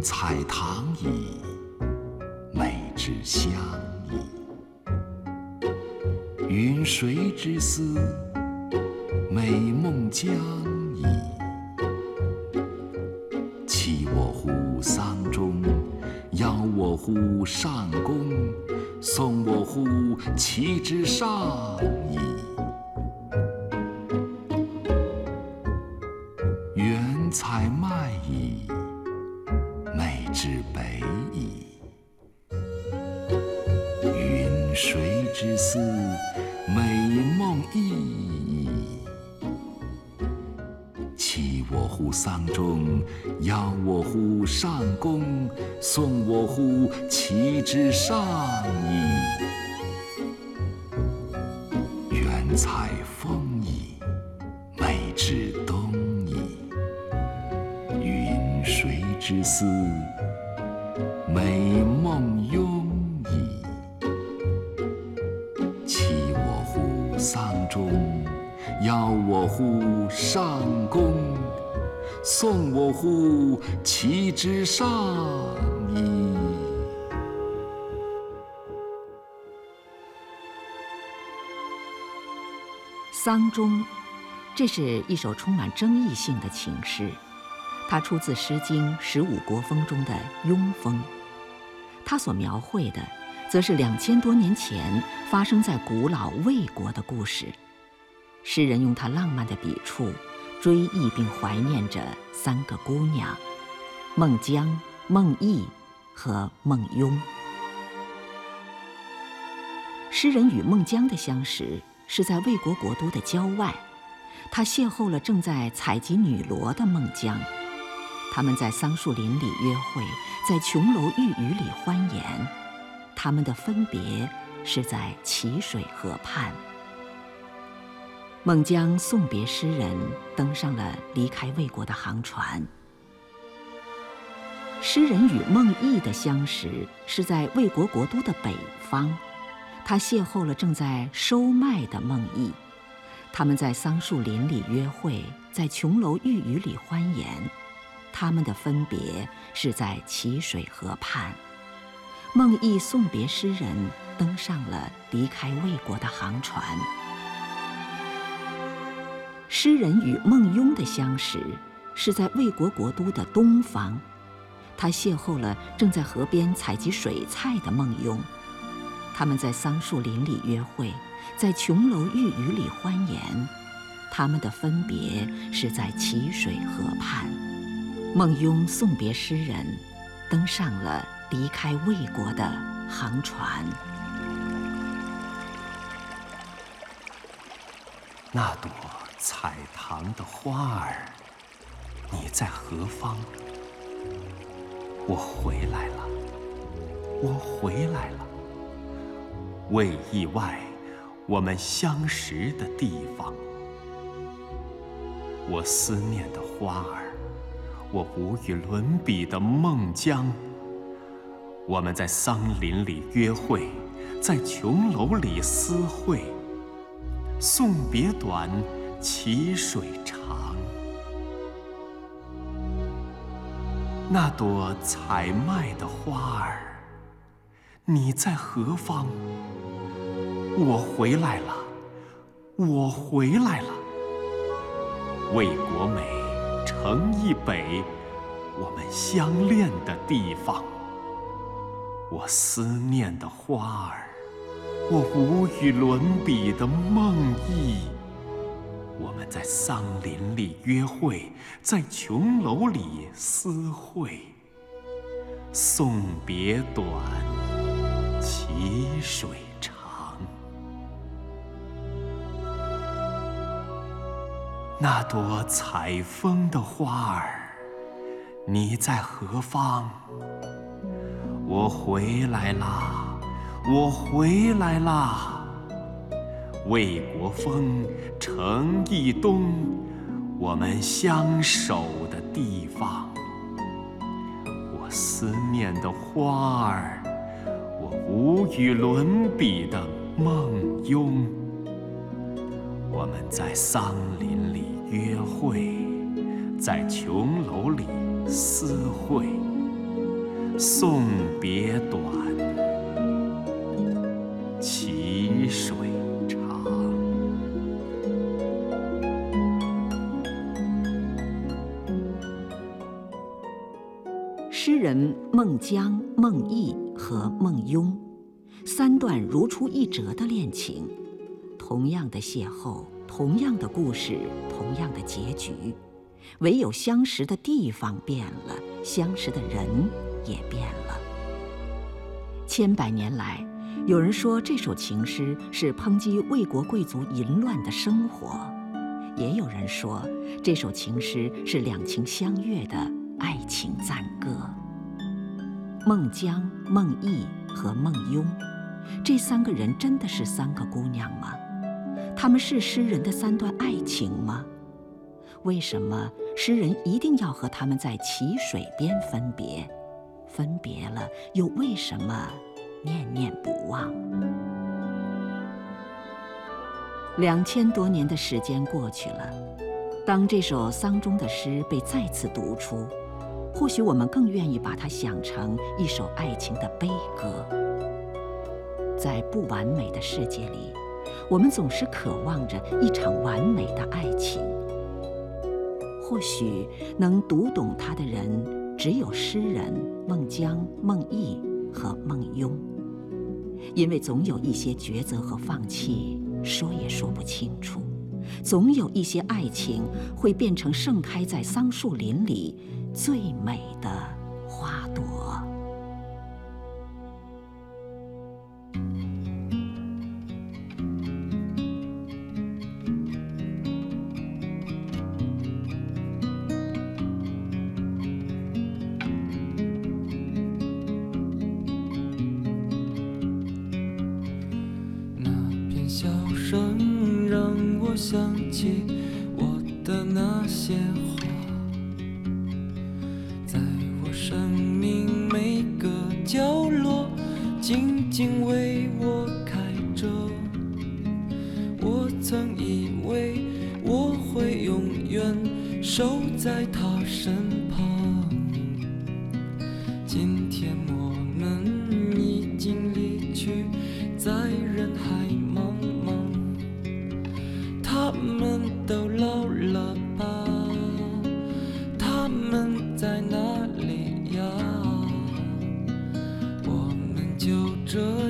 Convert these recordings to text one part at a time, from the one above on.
云彩堂矣，美之乡矣。云谁之思？美梦将矣。弃我乎桑中，邀我乎上宫，送我乎其之上矣。谁之思？美梦呓矣。弃我乎桑中，邀我乎上宫，送我乎其之上矣。远采风矣，美之东矣。云谁之思？中，邀我乎上宫，送我乎其之上矣。桑中，这是一首充满争议性的情诗，它出自《诗经·十五国风》中的《庸风》，它所描绘的，则是两千多年前发生在古老魏国的故事。诗人用他浪漫的笔触，追忆并怀念着三个姑娘：孟姜、孟弋和孟雍。诗人与孟姜的相识是在魏国国都的郊外，他邂逅了正在采集女萝的孟姜，他们在桑树林里约会，在琼楼玉宇里欢颜，他们的分别是在淇水河畔。孟姜送别诗人，登上了离开魏国的航船。诗人与孟弋的相识是在魏国国都的北方，他邂逅了正在收麦的孟弋，他们在桑树林里约会，在琼楼玉宇里欢颜，他们的分别是在淇水河畔。孟弋送别诗人，登上了离开魏国的航船。诗人与孟雍的相识是在魏国国都的东方，他邂逅了正在河边采集水菜的孟雍，他们在桑树林里约会，在琼楼玉宇里欢颜，他们的分别是在淇水河畔。孟雍送别诗人，登上了离开魏国的航船。那朵彩堂的花儿，你在何方？我回来了，我回来了。为意外，我们相识的地方。我思念的花儿，我无与伦比的孟姜。我们在桑林里约会，在琼楼里私会。送别短，淇水长。那朵采麦的花儿，你在何方？我回来了，我回来了。魏国美，城邑北，我们相恋的地方。我思念的花儿。我无与伦比的梦呓，在桑林里约会，在琼楼里私会。送别短，淇水长。那朵采风的花儿，你在何方？我回来啦。我回来啦！魏国风，城邑东，我们相守的地方。我思念的花儿，我无与伦比的梦拥。我们在桑林里约会，在琼楼里私会。送别短，人孟姜、孟毅和孟雍，三段如出一辙的恋情，同样的邂逅，同样的故事，同样的结局，唯有相识的地方变了，相识的人也变了。千百年来，有人说这首情诗是抨击魏国贵族淫乱的生活，也有人说这首情诗是两情相悦的爱情赞歌。孟姜、孟毅和孟雍，这三个人真的是三个姑娘吗？他们是诗人的三段爱情吗？为什么诗人一定要和他们在淇水边分别？分别了，又为什么念念不忘？两千多年的时间过去了，当这首丧钟的诗被再次读出，或许我们更愿意把它想成一首爱情的悲歌。在不完美的世界里，我们总是渴望着一场完美的爱情。或许能读懂它的人，只有诗人孟姜、孟毅和孟雍，因为总有一些抉择和放弃，说也说不清楚；总有一些爱情会变成盛开在桑树林里最美的花朵。那片笑声让我想起我的那些花，生命每个角落静静为我开着。我曾以为我会永远守在他身这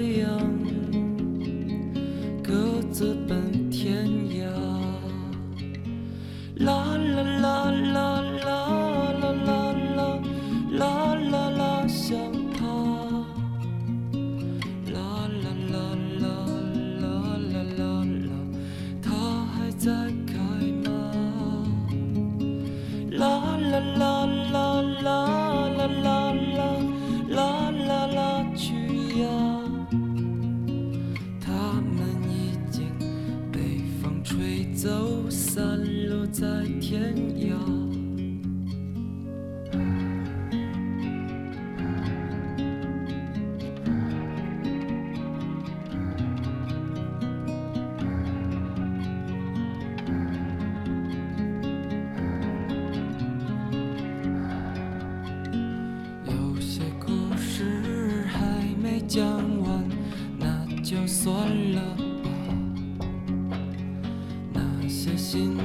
走，散落在天涯。